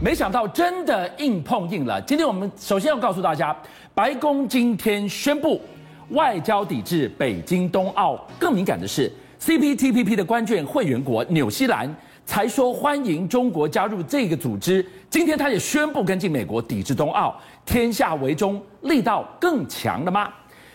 没想到真的硬碰硬了。今天我们首先要告诉大家，白宫今天宣布外交抵制北京冬奥。更敏感的是，CPTPP 的关键会员国纽西兰才说欢迎中国加入这个组织，今天他也宣布跟进美国抵制冬奥。天下为中，力道更强了吗？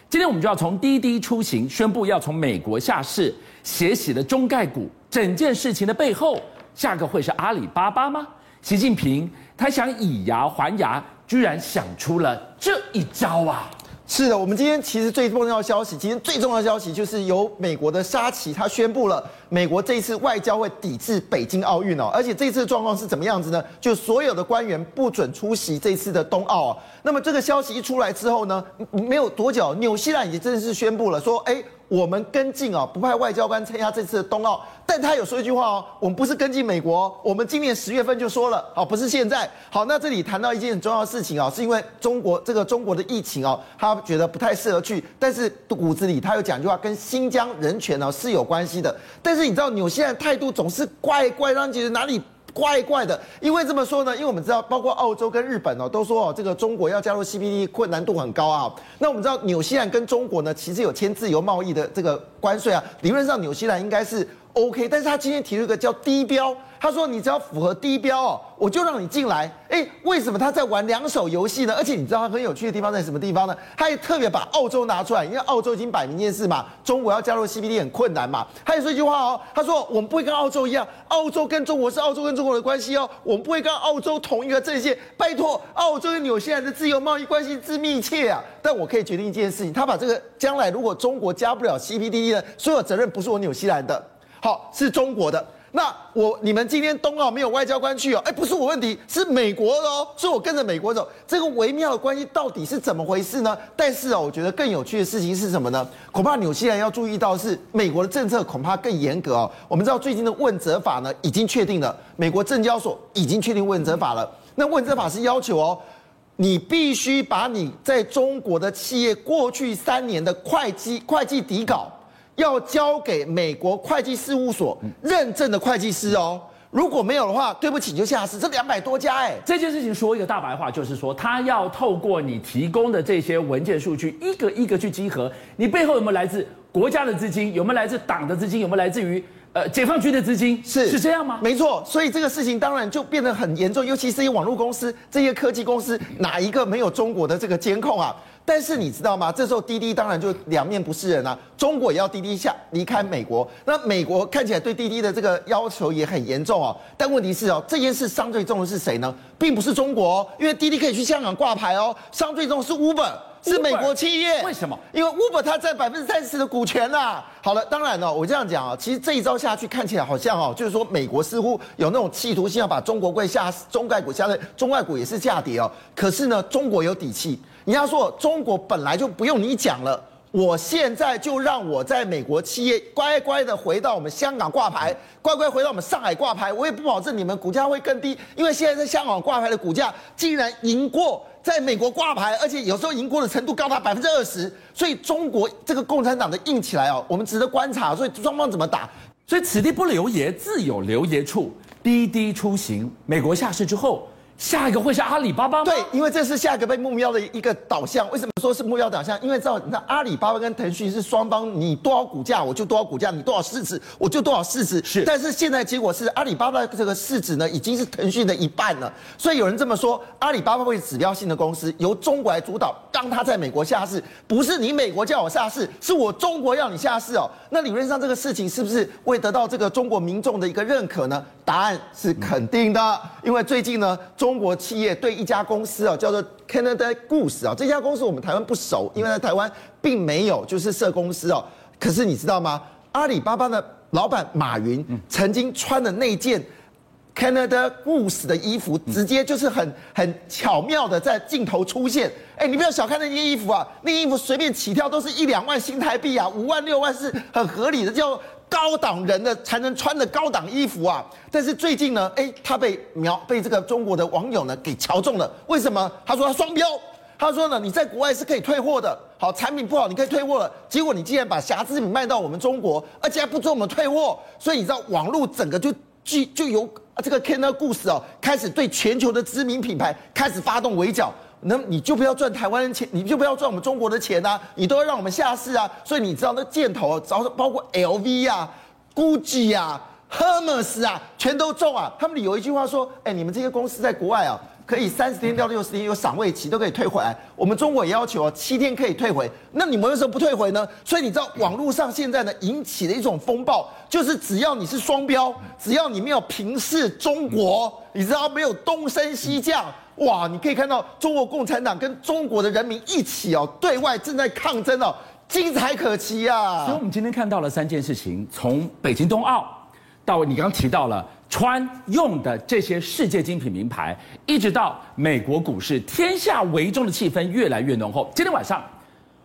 今天我们就要从滴滴出行宣布要从美国下市，血洗了中概股，整件事情的背后，下个会是阿里巴巴吗？习近平他想以牙还牙，居然想出了这一招啊！是的，我们今天其实最重要的消息，今天最重要的消息就是由美国的沙奇他宣布了，美国这一次外交会抵制北京奥运哦，而且这次的状况是怎么样子呢？就所有的官员不准出席这次的冬奥。那么这个消息一出来之后呢，没有多久，纽西兰已经正式宣布了，说，哎。我们跟进啊，不派外交官参加这次的冬奥，但他有说一句话哦，我们不是跟进美国，我们今年十月份就说了，好，不是现在。好，那这里谈到一件很重要的事情啊，是因为中国这个中国的疫情啊，他觉得不太适合去，但是骨子里他有讲一句话，跟新疆人权呢是有关系的。但是你知道纽西兰态度总是怪怪，让你觉得哪里？怪怪的，因为这么说呢，因为我们知道，包括澳洲跟日本哦，都说哦，这个中国要加入 c b d 困难度很高啊。那我们知道，纽西兰跟中国呢，其实有签自由贸易的这个关税啊，理论上纽西兰应该是 OK，但是他今天提出一个叫低标。他说：“你只要符合低标哦，我就让你进来。”哎，为什么他在玩两手游戏呢？而且你知道他很有趣的地方在什么地方呢？他也特别把澳洲拿出来，因为澳洲已经摆明一件事嘛，中国要加入 CPT 很困难嘛。他也说一句话哦，他说：“我们不会跟澳洲一样，澳洲跟中国是澳洲跟中国的关系哦，我们不会跟澳洲同一个阵线。拜托，澳洲跟纽西兰的自由贸易关系之密切啊！但我可以决定一件事情，他把这个将来如果中国加不了 CPT 的所有责任不是我纽西兰的，好，是中国的。”那我你们今天冬奥没有外交官去哦，哎，不是我问题，是美国的哦，是我跟着美国走，这个微妙的关系到底是怎么回事呢？但是哦，我觉得更有趣的事情是什么呢？恐怕纽西兰要注意到是美国的政策恐怕更严格哦。我们知道最近的问责法呢已经确定了，美国证交所已经确定问责法了。那问责法是要求哦，你必须把你在中国的企业过去三年的会计会计底稿。要交给美国会计事务所认证的会计师哦，如果没有的话，对不起，你就下市。这两百多家哎，这件事情说一个大白话，就是说他要透过你提供的这些文件数据，一个一个去集合，你背后有没有来自国家的资金，有没有来自党的资金，有没有来自于呃解放军的资金？是是这样吗？没错，所以这个事情当然就变得很严重，尤其是一些网络公司、这些科技公司，哪一个没有中国的这个监控啊？但是你知道吗？这时候滴滴当然就两面不是人啊。中国也要滴滴下离开美国，那美国看起来对滴滴的这个要求也很严重哦。但问题是哦，这件事伤最重的是谁呢？并不是中国，因为滴滴可以去香港挂牌哦。伤最重是 Uber，是美国企业。为什么？因为 Uber 它占百分之三十的股权啊。好了，当然了，我这样讲啊，其实这一招下去看起来好像哦，就是说美国似乎有那种企图心要把中国股下中概股下来，中概股也是下跌哦。可是呢，中国有底气。人家说中国本来就不用你讲了，我现在就让我在美国企业乖乖的回到我们香港挂牌，乖乖回到我们上海挂牌，我也不保证你们股价会更低，因为现在在香港挂牌的股价竟然赢过在美国挂牌，而且有时候赢过的程度高达百分之二十，所以中国这个共产党的硬起来哦，我们值得观察，所以双方怎么打？所以此地不留爷，自有留爷处。滴滴出行，美国下市之后。下一个会是阿里巴巴吗？对，因为这是下一个被目标的一个导向。为什么说是目标导向？因为知道，你看阿里巴巴跟腾讯是双方，你多少股价我就多少股价，你多少市值我就多少市值。是，但是现在结果是阿里巴巴这个市值呢，已经是腾讯的一半了。所以有人这么说，阿里巴巴会指标性的公司由中国来主导，当它在美国下市，不是你美国叫我下市，是我中国要你下市哦。那理论上这个事情是不是会得到这个中国民众的一个认可呢？答案是肯定的，因为最近呢，中国企业对一家公司啊，叫做 Canada Goose 啊，这家公司我们台湾不熟，因为在台湾并没有就是设公司哦。可是你知道吗？阿里巴巴的老板马云曾经穿的那件 Canada Goose 的衣服，直接就是很很巧妙的在镜头出现。哎，你不要小看那件衣服啊，那衣服随便起跳都是一两万新台币啊，五万六万是很合理的，叫。高档人的才能穿的高档衣服啊！但是最近呢，哎，他被瞄被这个中国的网友呢给瞧中了。为什么？他说他双标。他说呢，你在国外是可以退货的，好，产品不好你可以退货了。结果你竟然把瑕疵品卖到我们中国，而且还不准我们退货，所以你知道网络整个就就就由这个 Canada Goose 哦，开始对全球的知名品牌开始发动围剿。那你就不要赚台湾的钱，你就不要赚我们中国的钱啊！你都要让我们下市啊！所以你知道那箭头，找包括 LV 啊、GUCCI 啊、Hermes 啊，全都中啊！他们有一句话说：“哎，你们这些公司在国外啊，可以三十天到六十天有赏味期，都可以退回来。我们中国也要求七天可以退回，那你们为什么不退回呢？”所以你知道网络上现在呢引起的一种风暴，就是只要你是双标，只要你没有平视中国，你知道没有东升西降。哇，你可以看到中国共产党跟中国的人民一起哦，对外正在抗争哦，精彩可期啊！所以，我们今天看到了三件事情：从北京冬奥到你刚刚提到了穿用的这些世界精品名牌，一直到美国股市天下为中的气氛越来越浓厚。今天晚上，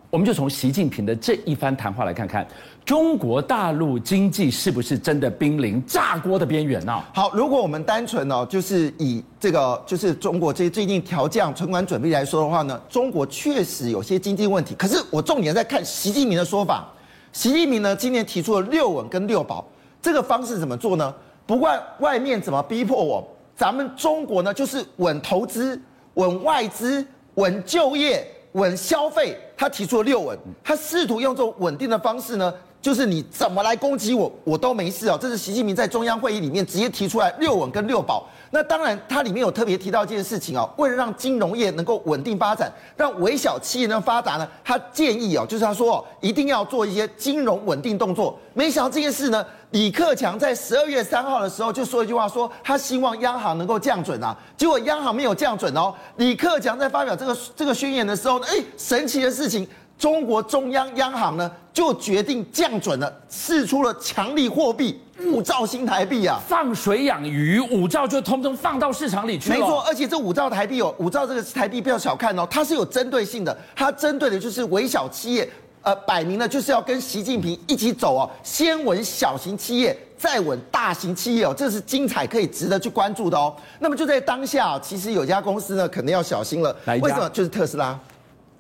我们就从习近平的这一番谈话来看看。中国大陆经济是不是真的濒临炸锅的边缘呢？好，如果我们单纯呢，就是以这个就是中国这最近调降存款准备来说的话呢，中国确实有些经济问题。可是我重点在看习近平的说法。习近平呢，今年提出了六稳跟六保这个方式怎么做呢？不管外面怎么逼迫我，咱们中国呢就是稳投资、稳外资、稳就业、稳消费。他提出了六稳，他试图用这种稳定的方式呢。就是你怎么来攻击我，我都没事哦。这是习近平在中央会议里面直接提出来六稳跟六保。那当然，它里面有特别提到一件事情哦，为了让金融业能够稳定发展，让微小企业能发达呢，他建议哦，就是他说哦，一定要做一些金融稳定动作。没想到这件事呢，李克强在十二月三号的时候就说一句话，说他希望央行能够降准啊。结果央行没有降准哦。李克强在发表这个这个宣言的时候呢，哎，神奇的事情。中国中央央行呢，就决定降准了，释出了强力货币五兆新台币啊，放水养鱼，五兆就通通放到市场里去了。没错，而且这五兆台币哦，五兆这个台币不要小看哦，它是有针对性的，它针对的就是微小企业，呃，摆明了就是要跟习近平一起走哦，先稳小型企业，再稳大型企业哦，这是精彩可以值得去关注的哦。那么就在当下，其实有家公司呢，可能要小心了，为什么？就是特斯拉。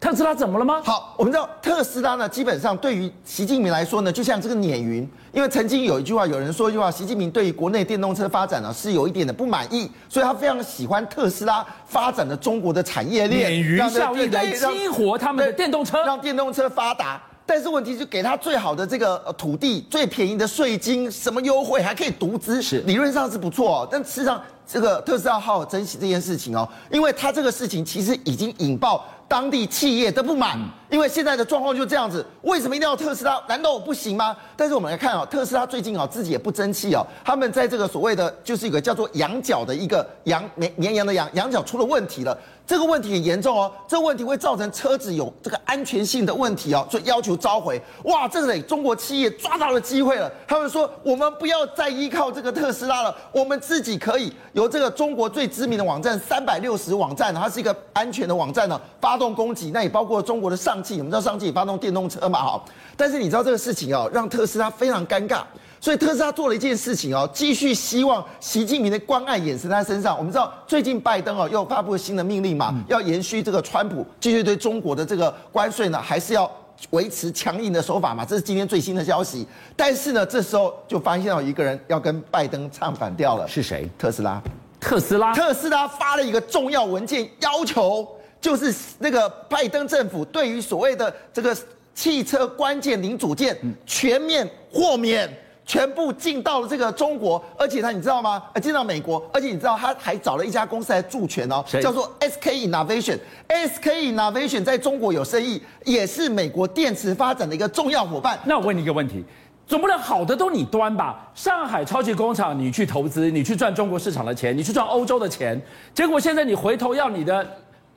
特斯拉怎么了吗？好，我们知道特斯拉呢，基本上对于习近平来说呢，就像这个鲶鱼。因为曾经有一句话，有人说一句话，习近平对于国内电动车发展呢是有一点的不满意，所以他非常喜欢特斯拉发展的中国的产业链，鲶鱼效应来激活他们的电动车，让电动车发达。但是问题是，给他最好的这个土地、最便宜的税金、什么优惠，还可以独资，是理论上是不错哦。但事实上，这个特斯拉好好珍惜这件事情哦，因为他这个事情其实已经引爆。当地企业都不满，因为现在的状况就这样子，为什么一定要特斯拉？难道我不行吗？但是我们来看啊，特斯拉最近啊自己也不争气哦，他们在这个所谓的就是一个叫做羊角的一个羊绵绵羊的羊羊角出了问题了。这个问题很严重哦，这个问题会造成车子有这个安全性的问题哦，所以要求召回。哇，这个中国企业抓到了机会了。他们说，我们不要再依靠这个特斯拉了，我们自己可以由这个中国最知名的网站三百六十网站，它是一个安全的网站呢，发动攻击。那也包括中国的上汽，我们知道上汽也发动电动车嘛，哈。但是你知道这个事情哦，让特斯拉非常尴尬。所以特斯拉做了一件事情哦，继续希望习近平的关爱眼神在身上。我们知道最近拜登哦又发布了新的命令嘛，要延续这个川普继续对中国的这个关税呢，还是要维持强硬的手法嘛？这是今天最新的消息。但是呢，这时候就发现到一个人要跟拜登唱反调了，是谁？特斯拉。特斯拉。特斯拉发了一个重要文件，要求就是那个拜登政府对于所谓的这个汽车关键零组件全面豁免。全部进到了这个中国，而且他你知道吗？呃，进到美国，而且你知道他还找了一家公司来助权哦，叫做 SK Innovation。SK Innovation 在中国有生意，也是美国电池发展的一个重要伙伴。那我问你一个问题，总不能好的都你端吧？上海超级工厂你去投资，你去赚中国市场的钱，你去赚欧洲的钱，结果现在你回头要你的，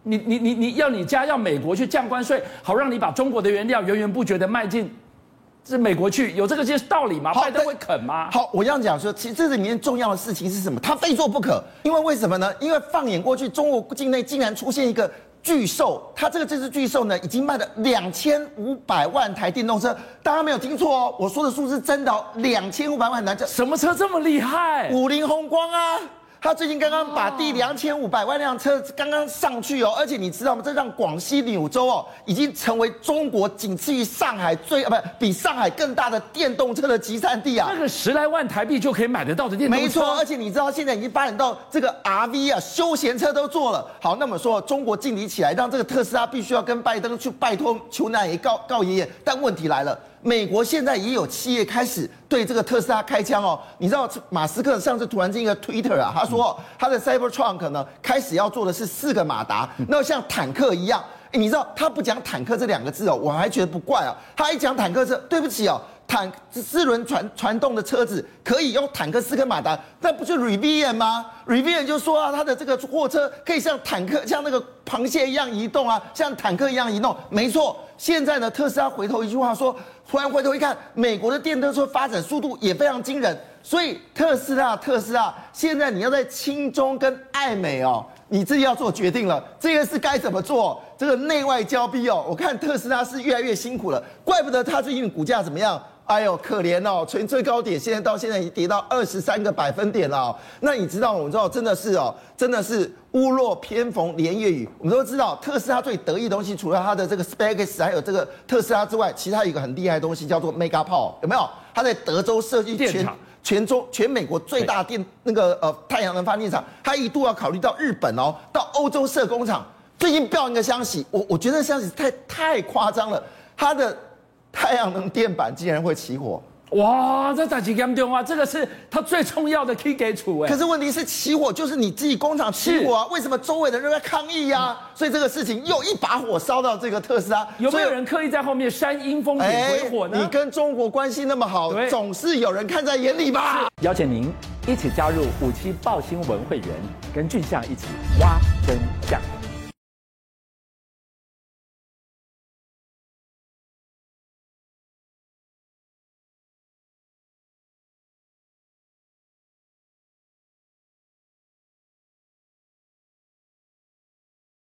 你你你你要你家要美国去降关税，好让你把中国的原料源源不绝的卖进。是美国去有这个些道理吗？拜登会肯吗？好，我这样讲说，其实这里面重要的事情是什么？他非做不可，因为为什么呢？因为放眼过去，中国境内竟然出现一个巨兽，它这个这只巨兽呢，已经卖了两千五百万台电动车，大家没有听错哦，我说的数字真的哦，两千五百万台，这什么车这么厉害？五菱宏光啊。他最近刚刚把第两千五百万辆车刚刚上去哦，而且你知道吗？这让广西柳州哦，已经成为中国仅次于上海最啊，不比上海更大的电动车的集散地啊。那个十来万台币就可以买得到的电动车，没错。而且你知道现在已经发展到这个 RV 啊，休闲车都做了。好，那么说中国劲敌起来，让这个特斯拉必须要跟拜登去拜托求奶爷告告爷爷。但问题来了。美国现在也有企业开始对这个特斯拉开枪哦，你知道马斯克上次突然间一个 Twitter 啊，他说他的 Cybertruck 呢开始要做的是四个马达，那像坦克一样，你知道他不讲坦克这两个字哦，我还觉得不怪啊，他一讲坦克车，对不起哦。坦四轮传传动的车子可以用坦克四颗马达，那不就 Rivian 吗？Rivian 就说啊，他的这个货车可以像坦克，像那个螃蟹一样移动啊，像坦克一样移动。没错，现在呢，特斯拉回头一句话说，突然回头一看，美国的电动车发展速度也非常惊人，所以特斯拉，特斯拉，现在你要在亲中跟爱美哦，你自己要做决定了，这个是该怎么做？这个内外交逼哦，我看特斯拉是越来越辛苦了，怪不得他最近股价怎么样？哎呦，可怜哦！从最高点现在到现在已经跌到二十三个百分点了哦。那你知道，我们知道真的是哦，真的是屋漏偏逢连夜雨。我们都知道，特斯拉最得意的东西，除了它的这个 SpaceX 还有这个特斯拉之外，其他有一个很厉害的东西叫做 Megapower，有没有？它在德州设计全全中全美国最大电那个呃太阳能发电厂，它一度要考虑到日本哦，到欧洲设工厂。最近报一个消息，我我觉得消息太太夸张了，它的。太阳能电板竟然会起火！哇，这打击严重啊！这个是它最重要的 key 给处哎。可是问题是起火就是你自己工厂起火啊，为什么周围的人在抗议呀、啊？所以这个事情又一把火烧到这个特斯拉。有没有人刻意在后面煽阴风点鬼火呢？你跟中国关系那么好，总是有人看在眼里吧？邀请您一起加入五七爆新闻会员，跟俊相一起挖真相。